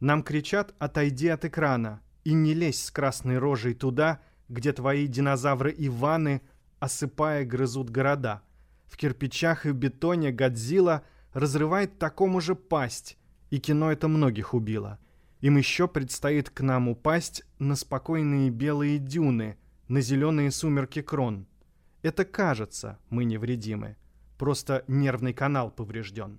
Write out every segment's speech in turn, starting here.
Нам кричат «отойди от экрана» и не лезь с красной рожей туда, где твои динозавры Иваны, осыпая, грызут города. В кирпичах и бетоне Годзилла разрывает такому же пасть, и кино это многих убило. Им еще предстоит к нам упасть на спокойные белые дюны, на зеленые сумерки крон. Это кажется, мы невредимы. Просто нервный канал поврежден.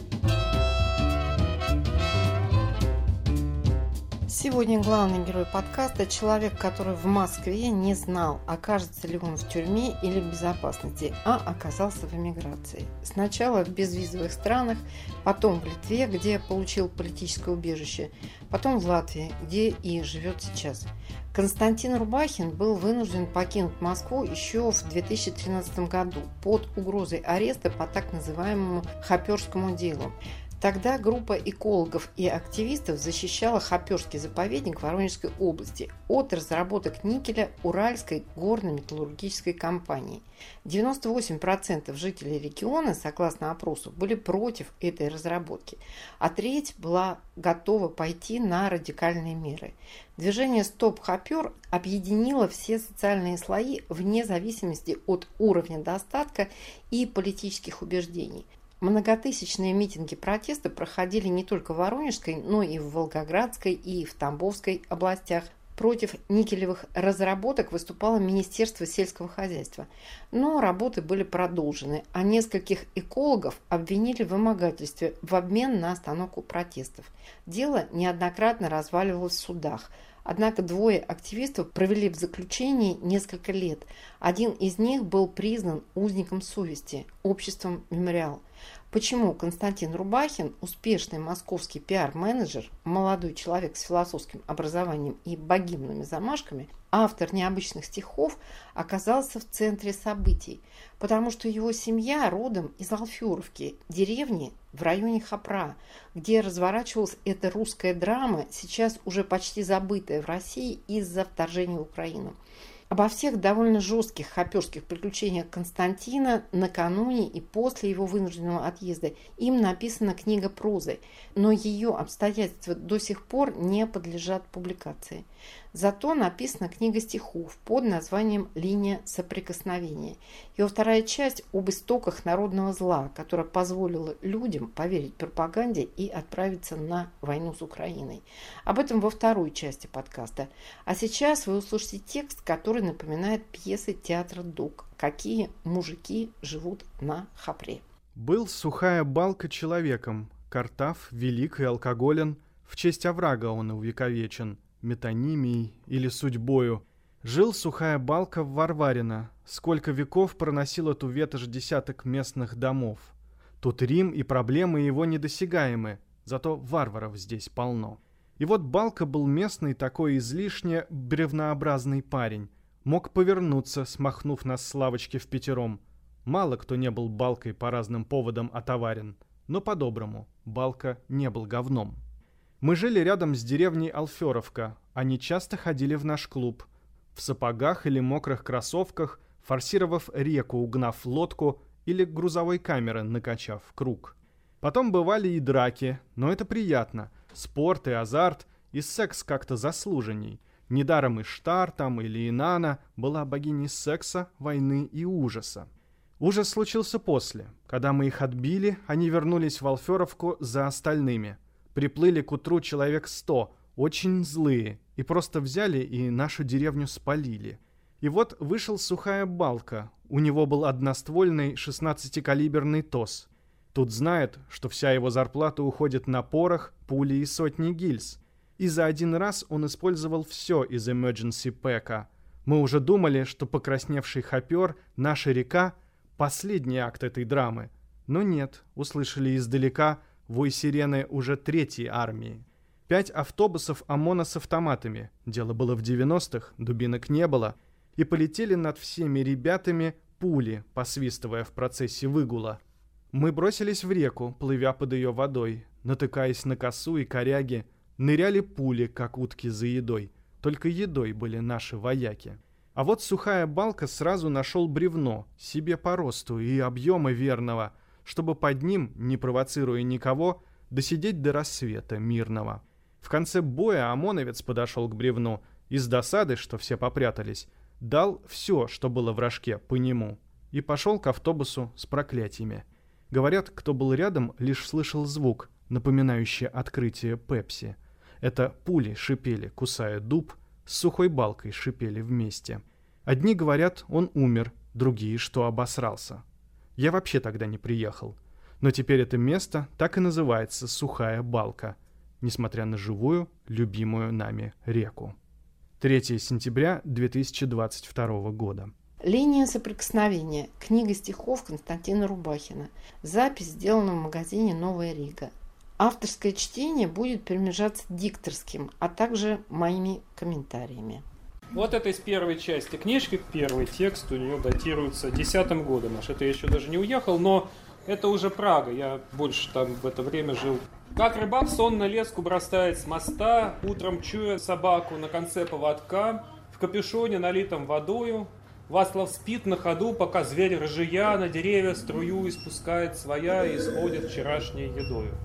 Сегодня главный герой подкаста – человек, который в Москве не знал, окажется ли он в тюрьме или в безопасности, а оказался в эмиграции. Сначала в безвизовых странах, потом в Литве, где получил политическое убежище, потом в Латвии, где и живет сейчас. Константин Рубахин был вынужден покинуть Москву еще в 2013 году под угрозой ареста по так называемому Хаперскому делу. Тогда группа экологов и активистов защищала Хоперский заповедник Воронежской области от разработок никеля Уральской горно-металлургической компании. 98% жителей региона, согласно опросу, были против этой разработки, а треть была готова пойти на радикальные меры. Движение «Стоп Хопер» объединило все социальные слои вне зависимости от уровня достатка и политических убеждений – Многотысячные митинги протеста проходили не только в Воронежской, но и в Волгоградской и в Тамбовской областях. Против никелевых разработок выступало Министерство сельского хозяйства. Но работы были продолжены, а нескольких экологов обвинили в вымогательстве в обмен на остановку протестов. Дело неоднократно разваливалось в судах – Однако двое активистов провели в заключении несколько лет. Один из них был признан узником совести обществом «Мемориал». Почему Константин Рубахин, успешный московский пиар-менеджер, молодой человек с философским образованием и богемными замашками, автор необычных стихов, оказался в центре событий? Потому что его семья родом из Алферовки, деревни в районе Хапра, где разворачивалась эта русская драма, сейчас уже почти забытая в России из-за вторжения в Украину. Обо всех довольно жестких хоперских приключениях Константина накануне и после его вынужденного отъезда им написана книга прозы, но ее обстоятельства до сих пор не подлежат публикации. Зато написана книга стихов под названием «Линия соприкосновения». Его вторая часть об истоках народного зла, которая позволила людям поверить пропаганде и отправиться на войну с Украиной. Об этом во второй части подкаста. А сейчас вы услышите текст, который напоминает пьесы театра «Дуг». «Какие мужики живут на Хапре». Был сухая балка человеком, картав, велик и алкоголен, в честь оврага он увековечен – метонимией или судьбою. Жил сухая балка в Варварино, сколько веков проносил эту ветошь десяток местных домов. Тут Рим и проблемы его недосягаемы, зато варваров здесь полно. И вот Балка был местный такой излишне бревнообразный парень. Мог повернуться, смахнув нас с лавочки в пятером. Мало кто не был Балкой по разным поводам отоварен. Но по-доброму, Балка не был говном. Мы жили рядом с деревней Алферовка. Они часто ходили в наш клуб. В сапогах или мокрых кроссовках, форсировав реку, угнав лодку или грузовой камеры, накачав круг. Потом бывали и драки, но это приятно. Спорт и азарт, и секс как-то заслуженней. Недаром и Штар там или Инана была богиней секса, войны и ужаса. Ужас случился после. Когда мы их отбили, они вернулись в Алферовку за остальными – Приплыли к утру человек сто, очень злые, и просто взяли и нашу деревню спалили. И вот вышел сухая балка. У него был одноствольный 16-калиберный ТОС. Тут знает, что вся его зарплата уходит на порох, пули и сотни гильз. И за один раз он использовал все из emergency пэка. Мы уже думали, что покрасневший хопер, наша река — последний акт этой драмы. Но нет, услышали издалека — вой сирены уже третьей армии. Пять автобусов ОМОНа с автоматами, дело было в 90-х, дубинок не было, и полетели над всеми ребятами пули, посвистывая в процессе выгула. Мы бросились в реку, плывя под ее водой, натыкаясь на косу и коряги, ныряли пули, как утки за едой. Только едой были наши вояки. А вот сухая балка сразу нашел бревно, себе по росту и объема верного, чтобы под ним, не провоцируя никого, досидеть до рассвета мирного. В конце боя ОМОНовец подошел к бревну и с досады, что все попрятались, дал все, что было в рожке, по нему, и пошел к автобусу с проклятиями. Говорят, кто был рядом, лишь слышал звук, напоминающий открытие Пепси. Это пули шипели, кусая дуб, с сухой балкой шипели вместе. Одни говорят, он умер, другие, что обосрался. Я вообще тогда не приехал. Но теперь это место так и называется «Сухая балка», несмотря на живую, любимую нами реку. 3 сентября 2022 года. Линия соприкосновения. Книга стихов Константина Рубахина. Запись сделана в магазине «Новая Рига». Авторское чтение будет перемежаться дикторским, а также моими комментариями. Вот это из первой части книжки. Первый текст у нее датируется десятым годом. Аж это я еще даже не уехал, но это уже Прага. Я больше там в это время жил. Как рыбак сонно леску бросает с моста, утром чуя собаку на конце поводка, в капюшоне, налитом водою, Васлав спит на ходу, пока зверь ржия на деревья струю испускает своя и исходит вчерашней едою.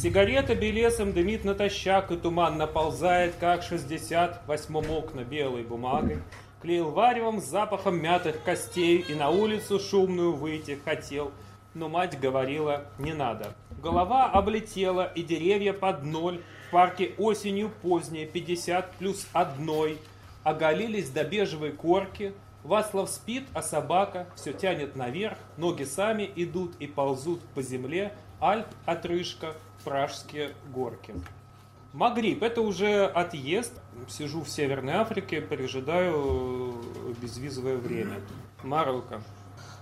Сигарета белесом дымит натощак, и туман наползает, как шестьдесят восьмом окна белой бумагой. Клеил варевом с запахом мятых костей и на улицу шумную выйти хотел, но мать говорила «не надо». Голова облетела, и деревья под ноль, в парке осенью поздней, 50 плюс одной, оголились до бежевой корки, Васлав спит, а собака все тянет наверх, ноги сами идут и ползут по земле, Альп отрыжка, пражские горки. Магриб – это уже отъезд. Сижу в Северной Африке, пережидаю безвизовое время. Марокко.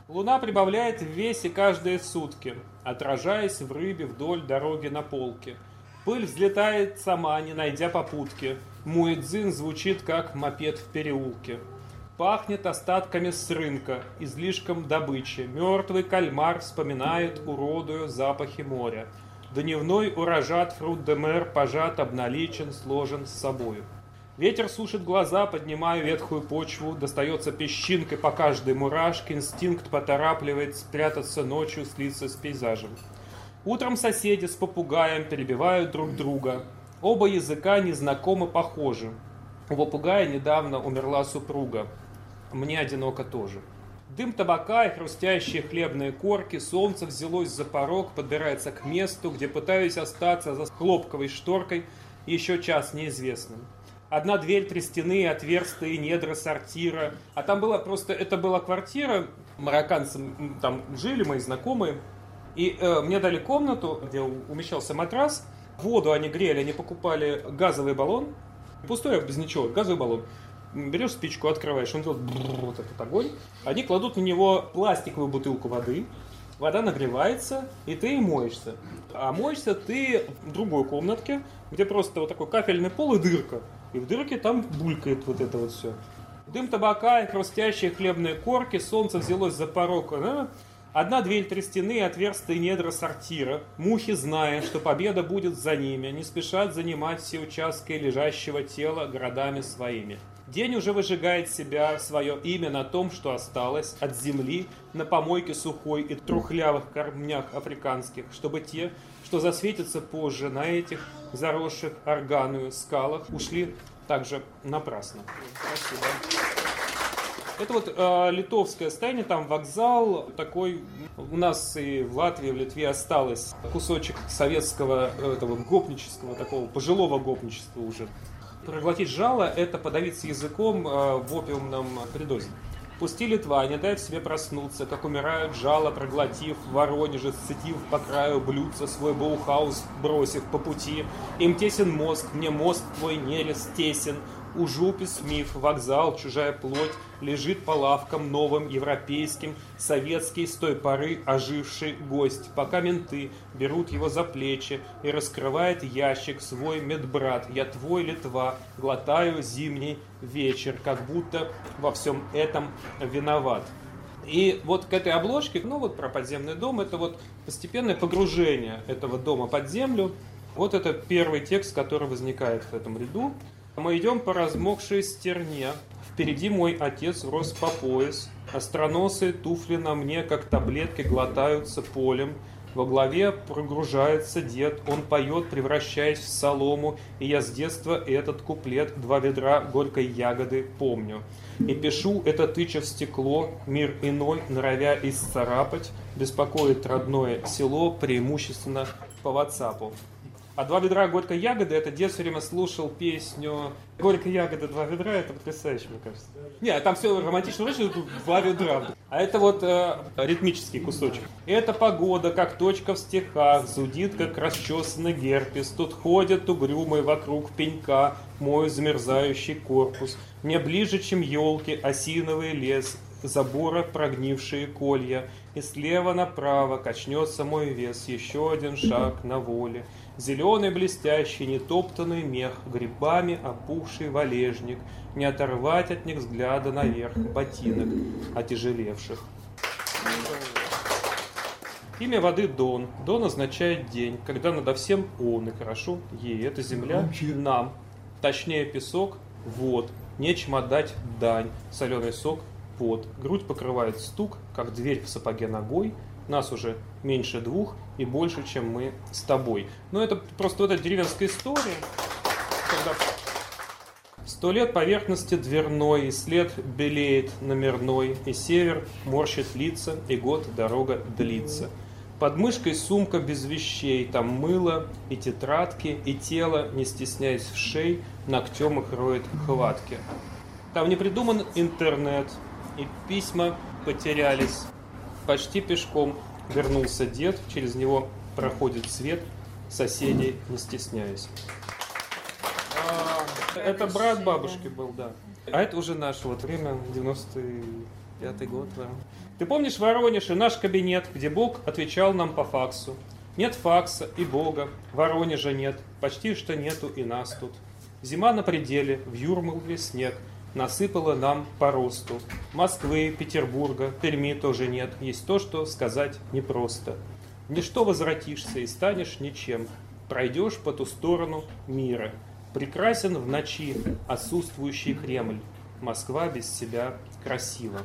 Луна прибавляет в весе каждые сутки, отражаясь в рыбе вдоль дороги на полке. Пыль взлетает сама, не найдя попутки. Муэдзин звучит, как мопед в переулке. Пахнет остатками с рынка, излишком добычи. Мертвый кальмар вспоминает, уродую запахи моря. Дневной урожат фрут де мер пожат, обналичен, сложен с собою. Ветер сушит глаза, поднимая ветхую почву, достается песчинкой по каждой мурашке, инстинкт поторапливает спрятаться ночью, слиться с пейзажем. Утром соседи с попугаем перебивают друг друга. Оба языка незнакомо похожи. У попугая недавно умерла супруга мне одиноко тоже. Дым табака и хрустящие хлебные корки, солнце взялось за порог, подбирается к месту, где пытаюсь остаться за хлопковой шторкой еще час неизвестным. Одна дверь, три стены, отверстые недра сортира. А там была просто, это была квартира, марокканцы там жили, мои знакомые. И э, мне дали комнату, где умещался матрас. Воду они грели, они покупали газовый баллон. Пустой, без ничего, газовый баллон берешь спичку, открываешь, он делает вот этот огонь. Они кладут на него пластиковую бутылку воды, вода нагревается, и ты моешься. А моешься ты в другой комнатке, где просто вот такой кафельный пол и дырка. И в дырке там булькает вот это вот все. Дым табака хрустящие хлебные корки, солнце взялось за порог. Да? Одна дверь, три стены, отверстые недра сортира. Мухи, зная, что победа будет за ними, не спешат занимать все участки лежащего тела городами своими. День уже выжигает себя свое имя на том, что осталось от земли на помойке сухой и трухлявых камнях африканских, чтобы те, что засветятся позже на этих заросших органную скалах, ушли также напрасно. Спасибо. Это вот э, литовское состояние, там вокзал такой. У нас и в Латвии, в Литве осталось кусочек советского этого гопнического, такого пожилого гопничества уже. Проглотить жало – это подавиться языком э, в опиумном передозе. Пусти Литва, не дай в себе проснуться, как умирают жало, проглотив, Воронеже, сцетив по краю блюдца свой боухаус, бросив по пути. Им тесен мозг, мне мозг твой нерез тесен, У жупис миф, вокзал, чужая плоть Лежит по лавкам новым европейским Советский с той поры оживший гость Пока менты берут его за плечи И раскрывает ящик свой медбрат Я твой Литва, глотаю зимний вечер Как будто во всем этом виноват и вот к этой обложке, ну вот про подземный дом, это вот постепенное погружение этого дома под землю. Вот это первый текст, который возникает в этом ряду. Мы идем по размокшей стерне. Впереди мой отец рос по пояс. Остроносые туфли на мне, как таблетки, глотаются полем. Во главе прогружается дед, он поет, превращаясь в солому, и я с детства этот куплет «Два ведра горькой ягоды» помню. И пишу это тыча в стекло, мир иной, норовя исцарапать, беспокоит родное село, преимущественно по ватсапу. А два ведра горькой ягоды, это дед все время слушал песню «Горькая ягода, два ведра», это потрясающе, мне кажется. Не, а там все романтично, очень два ведра. А это вот э, ритмический кусочек. Это погода, как точка в стихах, зудит, как расчесанный герпес. Тут ходят угрюмые вокруг пенька, мой замерзающий корпус. Мне ближе, чем елки, осиновый лес, забора прогнившие колья. И слева направо качнется мой вес, еще один шаг на воле. Зеленый блестящий, нетоптанный мех, грибами опухший валежник, не оторвать от них взгляда наверх ботинок, отяжелевших. Имя воды Дон. Дон означает день, когда надо всем он и хорошо ей. Это земля нам. Точнее песок, вот. Нечем отдать дань. Соленый сок, пот. Грудь покрывает стук, как дверь в сапоге ногой. Нас уже меньше двух и больше, чем мы с тобой. Но это просто вот эта деревенская история, когда Сто лет поверхности дверной, и след белеет номерной, и север морщит лица, и год дорога длится. Под мышкой сумка без вещей, там мыло и тетрадки, и тело, не стесняясь в шей, ногтем их роет хватки. Там не придуман интернет, и письма потерялись. Почти пешком вернулся дед, через него проходит свет, соседей не стесняясь. А, это брат бабушки был, да. А это уже наше вот время, 95-й год, да. Ты помнишь в Воронеже наш кабинет, где Бог отвечал нам по факсу? Нет факса и Бога, Воронежа нет, почти что нету и нас тут. Зима на пределе, в Юрмале снег, насыпала нам по росту. Москвы, Петербурга, Перми тоже нет. Есть то, что сказать непросто. Ничто возвратишься и станешь ничем. Пройдешь по ту сторону мира. Прекрасен в ночи отсутствующий Кремль. Москва без себя красива.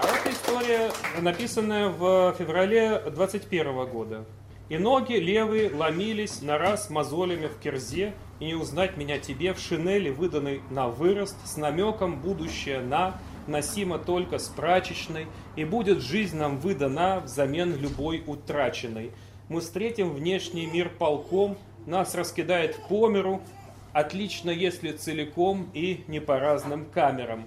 А это история, написанная в феврале 21 года. И ноги левые ломились на раз мозолями в кирзе, и не узнать меня тебе в шинели, выданной на вырост, с намеком будущее на, носимо только с прачечной, и будет жизнь нам выдана взамен любой утраченной. Мы встретим внешний мир полком, нас раскидает по миру, отлично, если целиком и не по разным камерам.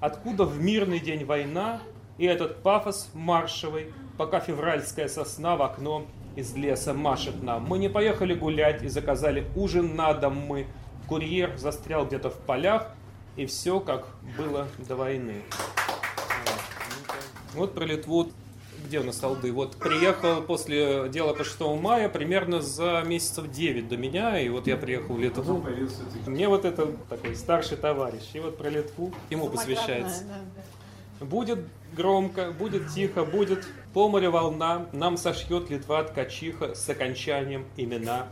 Откуда в мирный день война и этот пафос маршевый, пока февральская сосна в окно из леса машет нам. Мы не поехали гулять и заказали ужин на дом мы. Курьер застрял где-то в полях, и все как было до войны. Вот про Литву где у нас Алды? Вот приехал после дела по 6 мая примерно за месяцев 9 до меня, и вот я приехал в Литву. Мне вот это такой старший товарищ, и вот про Литву ему посвящается. Будет громко, будет тихо, будет по морю волна, нам сошьет Литва ткачиха с окончанием имена.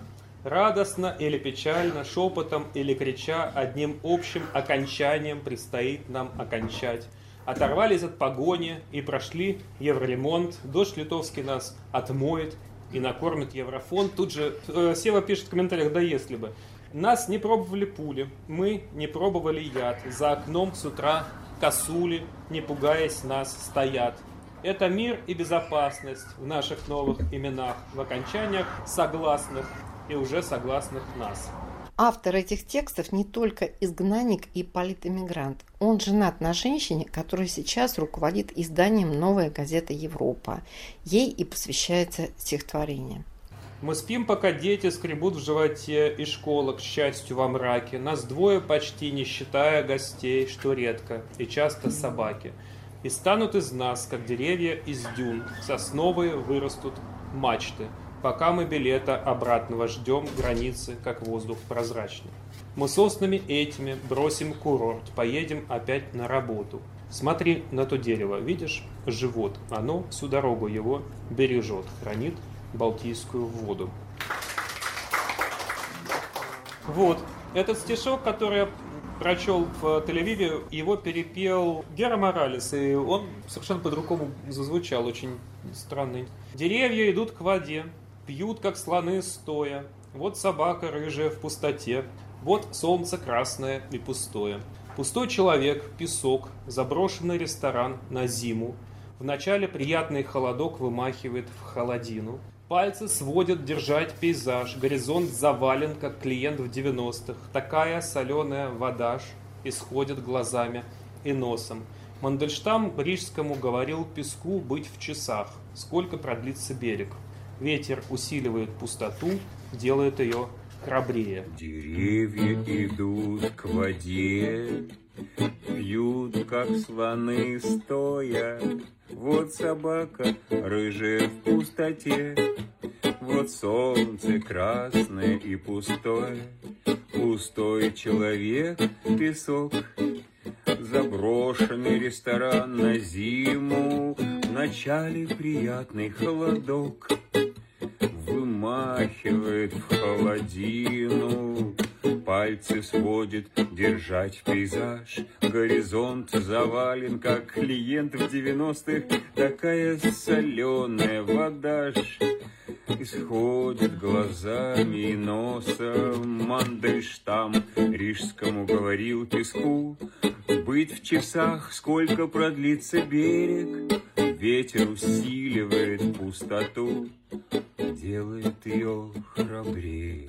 Радостно или печально, шепотом или крича, одним общим окончанием предстоит нам окончать. Оторвались от погони и прошли евролемонт, дождь литовский нас отмоет и накормит еврофонд. Тут же э, Сева пишет в комментариях, да если бы. Нас не пробовали пули, мы не пробовали яд. За окном с утра косули, не пугаясь нас, стоят. Это мир и безопасность в наших новых именах, в окончаниях согласных и уже согласных нас. Автор этих текстов не только изгнанник и политэмигрант. Он женат на женщине, которая сейчас руководит изданием «Новая газета Европа». Ей и посвящается стихотворение. Мы спим, пока дети скребут в животе, и школа, к счастью, во мраке. Нас двое почти, не считая гостей, что редко, и часто собаки. И станут из нас, как деревья из дюн, сосновые вырастут мачты, пока мы билета обратного ждем границы, как воздух прозрачный. Мы соснами этими бросим курорт, поедем опять на работу. Смотри на то дерево, видишь? Живот. Оно всю дорогу его бережет, хранит Балтийскую воду. Вот. Этот стишок, который я прочел в Тель-Авиве, его перепел Гера Моралес, и он совершенно по-другому зазвучал, очень странный. Деревья идут к воде, пьют, как слоны стоя. Вот собака рыжая в пустоте, вот солнце красное и пустое. Пустой человек, песок, заброшенный ресторан на зиму. Вначале приятный холодок вымахивает в холодину. Пальцы сводят держать пейзаж, горизонт завален, как клиент в 90-х. Такая соленая вода ж исходит глазами и носом. Мандельштам Рижскому говорил песку быть в часах, сколько продлится берег. Ветер усиливает пустоту, делает ее храбрее. Деревья идут к воде, пьют, как слоны стоя, вот собака рыжая в пустоте, Вот солнце красное и пустое, Пустой человек, песок, Заброшенный ресторан на зиму, В начале приятный холодок, Вымахивает в холодину, Пальцы сводит держать пейзаж. Горизонт завален, как клиент в девяностых. Такая соленая вода ж Исходит глазами и носом Мандельштам Рижскому говорил песку Быть в часах, сколько продлится берег Ветер усиливает пустоту Делает ее храбрее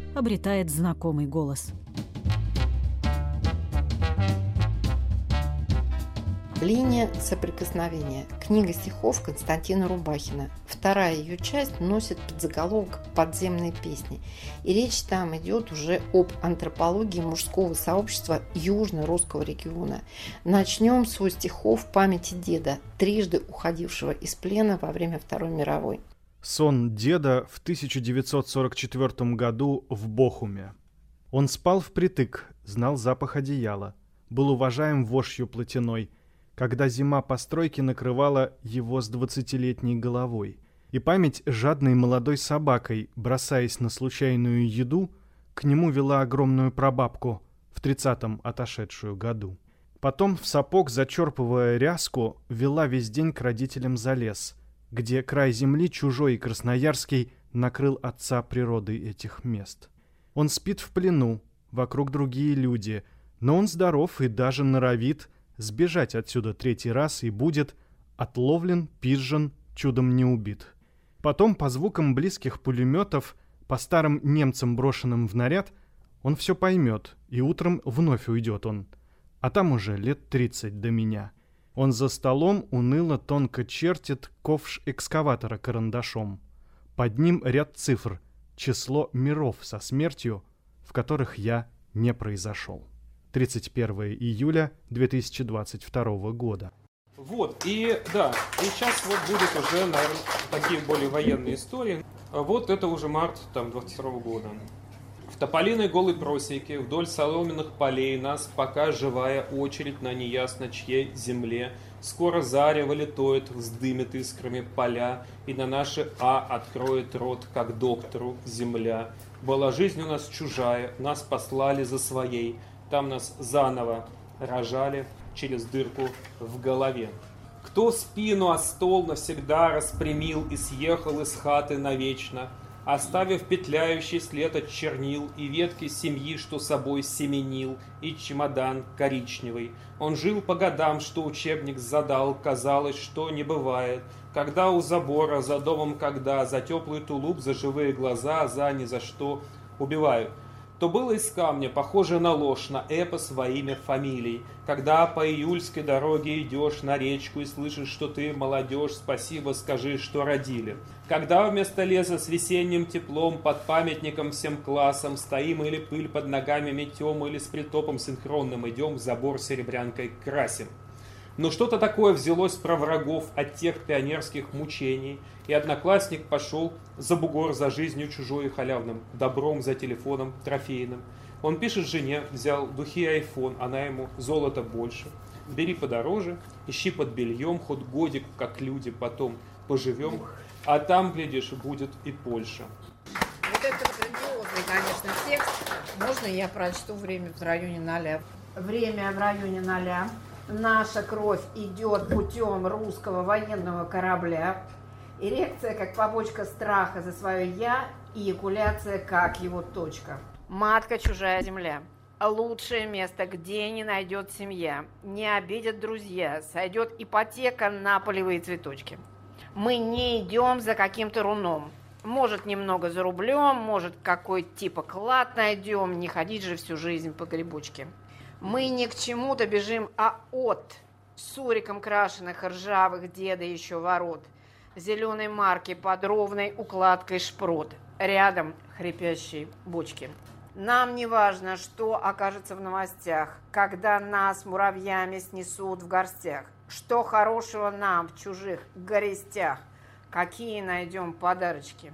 обретает знакомый голос. Линия соприкосновения. Книга стихов Константина Рубахина. Вторая ее часть носит подзаголовок «Подземные песни». И речь там идет уже об антропологии мужского сообщества южно-русского региона. Начнем с стихов памяти деда, трижды уходившего из плена во время Второй мировой. Сон деда в 1944 году в Бохуме. Он спал впритык, знал запах одеяла, был уважаем вошью плотяной, когда зима постройки накрывала его с двадцатилетней головой. И память жадной молодой собакой, бросаясь на случайную еду, к нему вела огромную прабабку, в тридцатом отошедшую году. Потом в сапог, зачерпывая ряску, вела весь день к родителям за лес — где край земли чужой и красноярский накрыл отца природой этих мест. Он спит в плену, вокруг другие люди, но он здоров и даже норовит сбежать отсюда третий раз и будет отловлен, пизжен, чудом не убит. Потом по звукам близких пулеметов, по старым немцам брошенным в наряд, он все поймет, и утром вновь уйдет он. А там уже лет тридцать до меня — он за столом уныло тонко чертит ковш экскаватора карандашом. Под ним ряд цифр, число миров со смертью, в которых я не произошел. 31 июля 2022 года. Вот, и да, и сейчас вот будет уже, наверное, такие более военные истории. Вот это уже март там 22 года. В тополиной голой просеке вдоль соломенных полей нас пока живая очередь на неясно чьей земле. Скоро зарево летоет, вздымет искрами поля, и на наши А откроет рот, как доктору, земля. Была жизнь у нас чужая, нас послали за своей. Там нас заново рожали через дырку в голове. Кто спину о стол навсегда распрямил и съехал из хаты навечно, Оставив петляющий след от чернил и ветки семьи, что собой семенил, и чемодан коричневый. Он жил по годам, что учебник задал, казалось, что не бывает. Когда у забора, за домом когда, за теплый тулуп, за живые глаза, за ни за что убивают то было из камня, похоже на ложь, на эпос во имя фамилий. Когда по июльской дороге идешь на речку и слышишь, что ты молодежь, спасибо скажи, что родили. Когда вместо леса с весенним теплом под памятником всем классам стоим или пыль под ногами метем, или с притопом синхронным идем, забор серебрянкой красим. Но что-то такое взялось про врагов от тех пионерских мучений, и одноклассник пошел за бугор за жизнью чужой и халявным, добром за телефоном трофейным. Он пишет жене, взял духи и айфон, она ему золото больше. Бери подороже, ищи под бельем, хоть годик, как люди, потом поживем, а там, глядишь, будет и Польша. Вот это грандиозный, конечно, текст. Можно я прочту время в районе ноля? Время в районе ноля. Наша кровь идет путем русского военного корабля. Эрекция как побочка страха за свое «я», и эякуляция как его точка. Матка чужая земля. Лучшее место, где не найдет семья, не обидят друзья, сойдет ипотека на полевые цветочки. Мы не идем за каким-то руном. Может, немного за рублем, может, какой типа клад найдем, не ходить же всю жизнь по грибочке. Мы не к чему-то бежим, а от суриком крашеных ржавых деда еще ворот, зеленой марки под ровной укладкой шпрот, рядом хрипящие бочки. Нам не важно, что окажется в новостях, когда нас муравьями снесут в горстях. Что хорошего нам в чужих горестях? Какие найдем подарочки?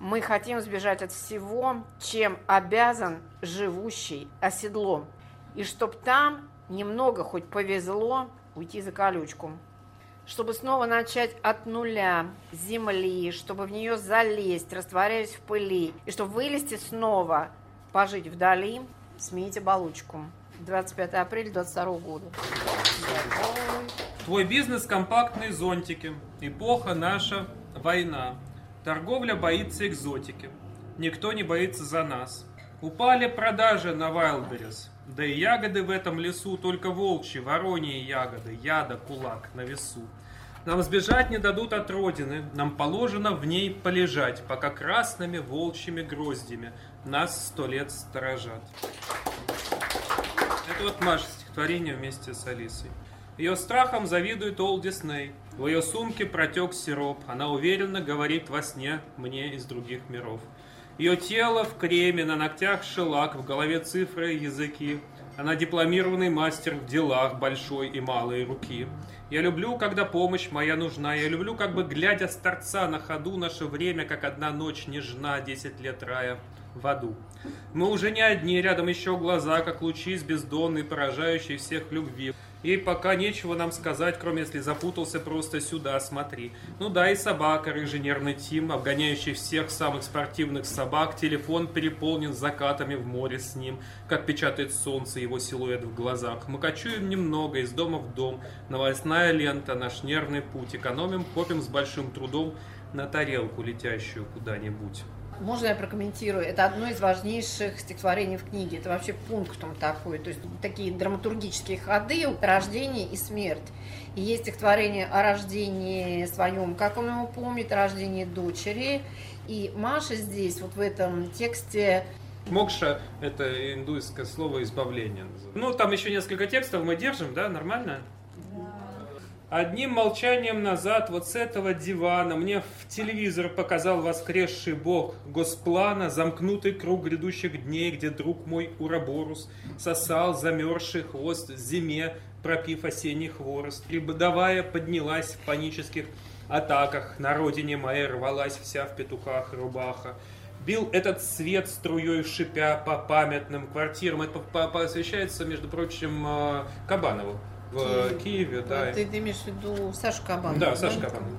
Мы хотим сбежать от всего, чем обязан живущий оседлом и чтоб там немного хоть повезло уйти за колючку. Чтобы снова начать от нуля, земли, чтобы в нее залезть, растворяясь в пыли, и чтобы вылезти снова, пожить вдали, смените балучку. 25 апреля 22 года. Твой бизнес – компактные зонтики. Эпоха наша – война. Торговля боится экзотики. Никто не боится за нас. Упали продажи на Wildberries. Да и ягоды в этом лесу только волчьи, вороньи ягоды, яда, кулак на весу. Нам сбежать не дадут от родины, нам положено в ней полежать, пока красными волчьими гроздями нас сто лет сторожат. Это вот Маша стихотворение вместе с Алисой. Ее страхом завидует Ол Дисней. В ее сумке протек сироп. Она уверенно говорит во сне мне из других миров. Ее тело в креме, на ногтях шелак, в голове цифры и языки. Она дипломированный мастер в делах большой и малой руки. Я люблю, когда помощь моя нужна. Я люблю, как бы глядя с торца на ходу, наше время, как одна ночь нежна, десять лет рая в аду. Мы уже не одни, рядом еще глаза, как лучи с бездонной, поражающей всех любви. И пока нечего нам сказать, кроме если запутался, просто сюда смотри. Ну да, и собака, рыжий нервный Тим, обгоняющий всех самых спортивных собак. Телефон переполнен закатами в море с ним, как печатает солнце его силуэт в глазах. Мы кочуем немного из дома в дом. Новостная лента, наш нервный путь. Экономим, копим с большим трудом на тарелку, летящую куда-нибудь. Можно я прокомментирую? Это одно из важнейших стихотворений в книге. Это вообще пунктом такой. То есть такие драматургические ходы, рождение и смерть. И есть стихотворение о рождении своем, как он его помнит, о рождении дочери. И Маша здесь, вот в этом тексте, Мокша – это индуйское слово избавление. Ну, там еще несколько текстов мы держим, да, нормально? Одним молчанием назад вот с этого дивана мне в телевизор показал воскресший бог Госплана, замкнутый круг грядущих дней, где друг мой Ураборус сосал замерзший хвост зиме, пропив осенний хворост. Прибодовая поднялась в панических атаках, на родине моей рвалась вся в петухах рубаха. Бил этот свет струей шипя по памятным квартирам. Это посвящается, между прочим, э, Кабанову в Киеве, да. Ты, ты имеешь в виду Сашу Кабанова? Да, Саша Кабанов.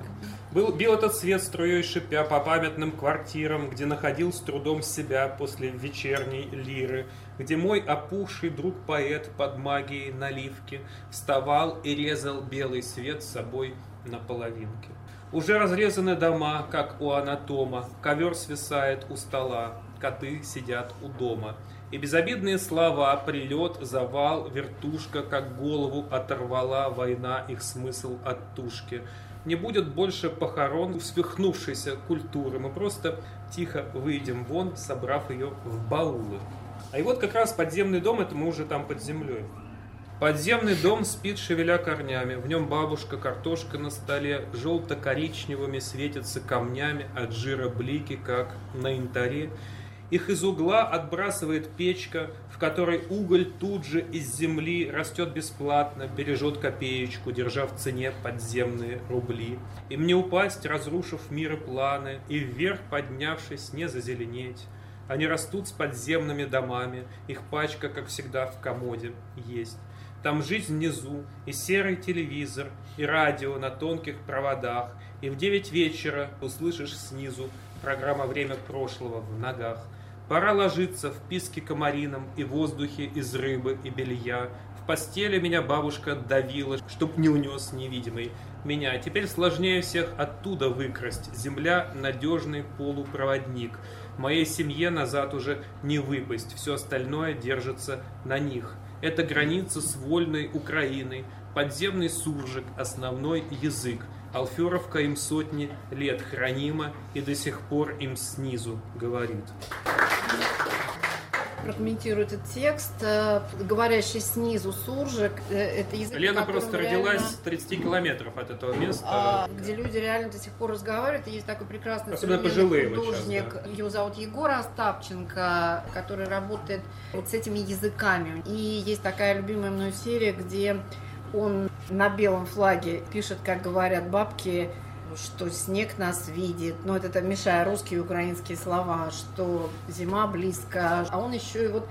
Был, бил этот свет струей шипя по памятным квартирам, где находил с трудом себя после вечерней лиры, где мой опухший друг-поэт под магией наливки вставал и резал белый свет с собой на половинке. Уже разрезаны дома, как у анатома, ковер свисает у стола, коты сидят у дома. И безобидные слова, прилет, завал, вертушка, как голову оторвала война их смысл от тушки – не будет больше похорон свихнувшейся культуры. Мы просто тихо выйдем вон, собрав ее в баулы. А и вот как раз подземный дом, это мы уже там под землей. Подземный дом спит, шевеля корнями. В нем бабушка, картошка на столе, желто-коричневыми светятся камнями от жира блики, как на янтаре. Их из угла отбрасывает печка, в которой уголь тут же из земли растет бесплатно, бережет копеечку, держа в цене подземные рубли. Им не упасть, разрушив миры планы, и вверх поднявшись, не зазеленеть. Они растут с подземными домами, их пачка, как всегда, в комоде есть. Там жизнь внизу, и серый телевизор, и радио на тонких проводах, и в девять вечера услышишь снизу программа «Время прошлого» в ногах – Пора ложиться в писке комарином и воздухе из рыбы и белья. В постели меня бабушка давила, чтоб не унес невидимый меня. Теперь сложнее всех оттуда выкрасть. Земля — надежный полупроводник. Моей семье назад уже не выпасть. Все остальное держится на них. Это граница с вольной Украиной. Подземный суржик — основной язык. Алферовка им сотни лет хранима и до сих пор им снизу говорит прокомментирую этот текст. Э, говорящий снизу суржик, э, это язык, Лена просто родилась реально, 30 километров от этого места. А, где люди реально до сих пор разговаривают. И есть такой прекрасный Особенно пожилые художник. Сейчас, да. Его зовут Егор Остапченко, который работает вот с этими языками. И есть такая любимая мной серия, где он на белом флаге пишет, как говорят бабки, что снег нас видит, ну это, это мешая русские и украинские слова, что зима близко, а он еще и вот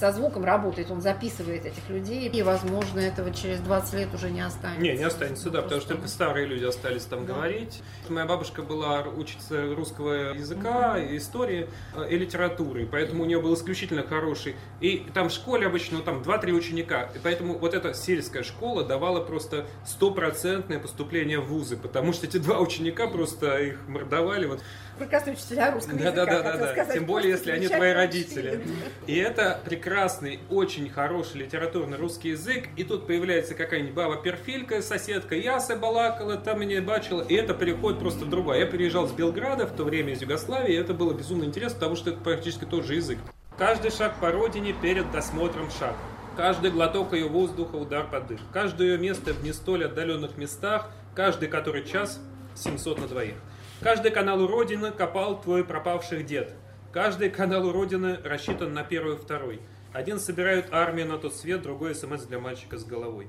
со звуком работает, он записывает этих людей, и, возможно, этого через 20 лет уже не останется. Не, не останется, да, потому что только старые люди остались там да. говорить. Моя бабушка была учиться русского языка, угу. истории э, и литературы, поэтому у нее был исключительно хороший. И там в школе обычно ну, там 2-3 ученика, и поэтому вот эта сельская школа давала просто стопроцентное поступление в вузы, потому что эти два ученика просто их мордовали. Вот прекрасные учителя русского да, языка. Да, да, да, да. Тем более, если они твои родители. И это прекрасный, очень хороший литературный русский язык. И тут появляется какая-нибудь баба перфилька, соседка Яса балакала, там меня бачила. И это переходит просто другое. Я переезжал с Белграда в то время из Югославии, и это было безумно интересно, потому что это практически тот же язык. Каждый шаг по родине перед досмотром шаг. Каждый глоток ее воздуха удар под дых. Каждое ее место в не столь отдаленных местах, каждый который час 700 на двоих. Каждый канал у Родины копал твой пропавший дед. Каждый канал у Родины рассчитан на первый и второй. Один собирают армию на тот свет, другой смс для мальчика с головой.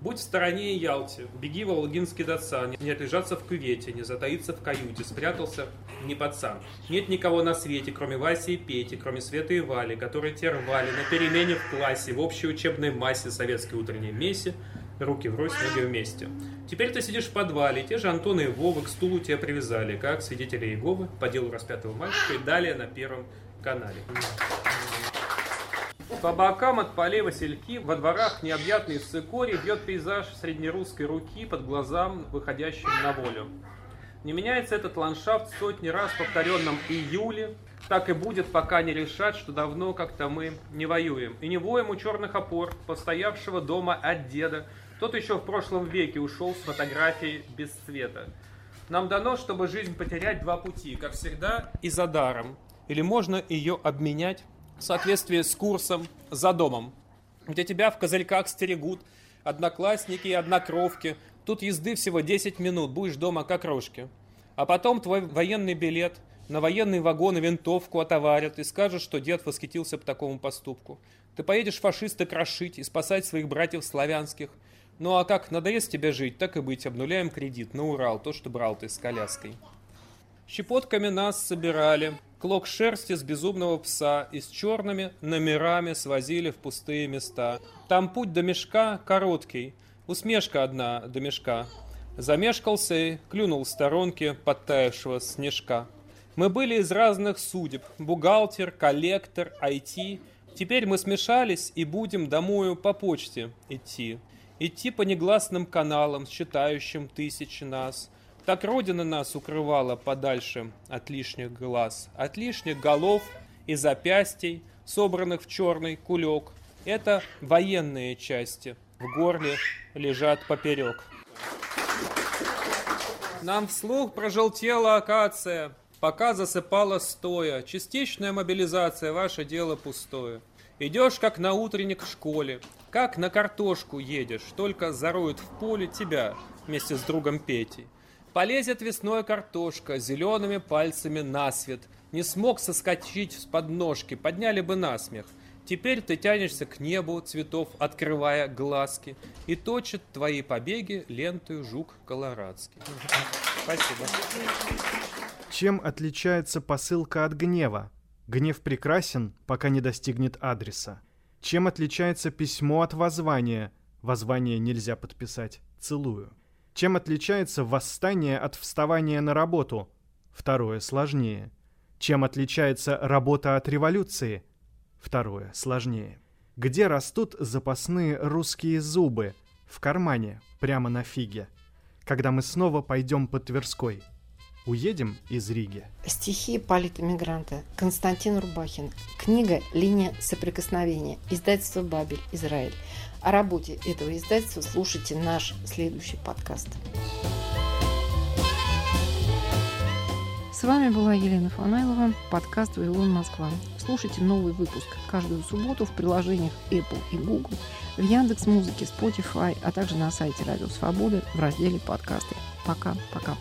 Будь в стороне и Ялте, беги в Волгинский Датсан, не отлежаться в кювете, не затаиться в каюте, спрятался не пацан. Нет никого на свете, кроме Васи и Пети, кроме Света и Вали, которые те рвали на перемене в классе, в общей учебной массе советской утренней мессе, руки врозь, ноги вместе. Теперь ты сидишь в подвале, те же Антон и Вова к стулу тебя привязали, как свидетели Иеговы по делу распятого мальчика и далее на Первом канале. По бокам от полей васильки, во дворах необъятный цикорий бьет пейзаж среднерусской руки под глазам, выходящим на волю. Не меняется этот ландшафт сотни раз повторенном июле, так и будет, пока не решат, что давно как-то мы не воюем. И не воем у черных опор, постоявшего дома от деда, тот еще в прошлом веке ушел с фотографией без цвета. Нам дано, чтобы жизнь потерять два пути, как всегда, и за даром. Или можно ее обменять в соответствии с курсом за домом, где тебя в козырьках стерегут одноклассники и однокровки. Тут езды всего 10 минут, будешь дома как рожки. А потом твой военный билет на военный вагон и винтовку отоварят и скажут, что дед восхитился по такому поступку. Ты поедешь фашиста крошить и спасать своих братьев славянских – ну а как надоест тебе жить, так и быть, обнуляем кредит на Урал, то, что брал ты с коляской. Щепотками нас собирали, клок шерсти с безумного пса и с черными номерами свозили в пустые места. Там путь до мешка короткий, усмешка одна до мешка. Замешкался и клюнул в сторонке подтаявшего снежка. Мы были из разных судеб. Бухгалтер, коллектор, IT. Теперь мы смешались и будем домою по почте идти. Идти по негласным каналам, считающим тысячи нас. Так Родина нас укрывала подальше от лишних глаз, от лишних голов и запястий, собранных в черный кулек. Это военные части. В горле лежат поперек. Нам вслух прожелтела акация, пока засыпала стоя. Частичная мобилизация, ваше дело пустое. Идешь как на утренник в школе, как на картошку едешь, только зароют в поле тебя вместе с другом Петей. Полезет весной картошка зелеными пальцами на свет. Не смог соскочить с подножки, подняли бы насмех. Теперь ты тянешься к небу цветов, открывая глазки, и точит твои побеги лентою жук колорадский. Спасибо. Чем отличается посылка от гнева? Гнев прекрасен, пока не достигнет адреса. Чем отличается письмо от воззвания? Воззвание нельзя подписать. Целую. Чем отличается восстание от вставания на работу? Второе сложнее. Чем отличается работа от революции? Второе сложнее. Где растут запасные русские зубы? В кармане, прямо на фиге. Когда мы снова пойдем по Тверской – Уедем из Риги. Стихи политэмигранта Константин Рубахин. Книга «Линия соприкосновения». Издательство «Бабель», Израиль. О работе этого издательства слушайте наш следующий подкаст. С вами была Елена Фанайлова, подкаст «Вавилон Москва». Слушайте новый выпуск каждую субботу в приложениях Apple и Google, в Яндекс Музыке, Spotify, а также на сайте Радио Свободы в разделе «Подкасты». Пока-пока.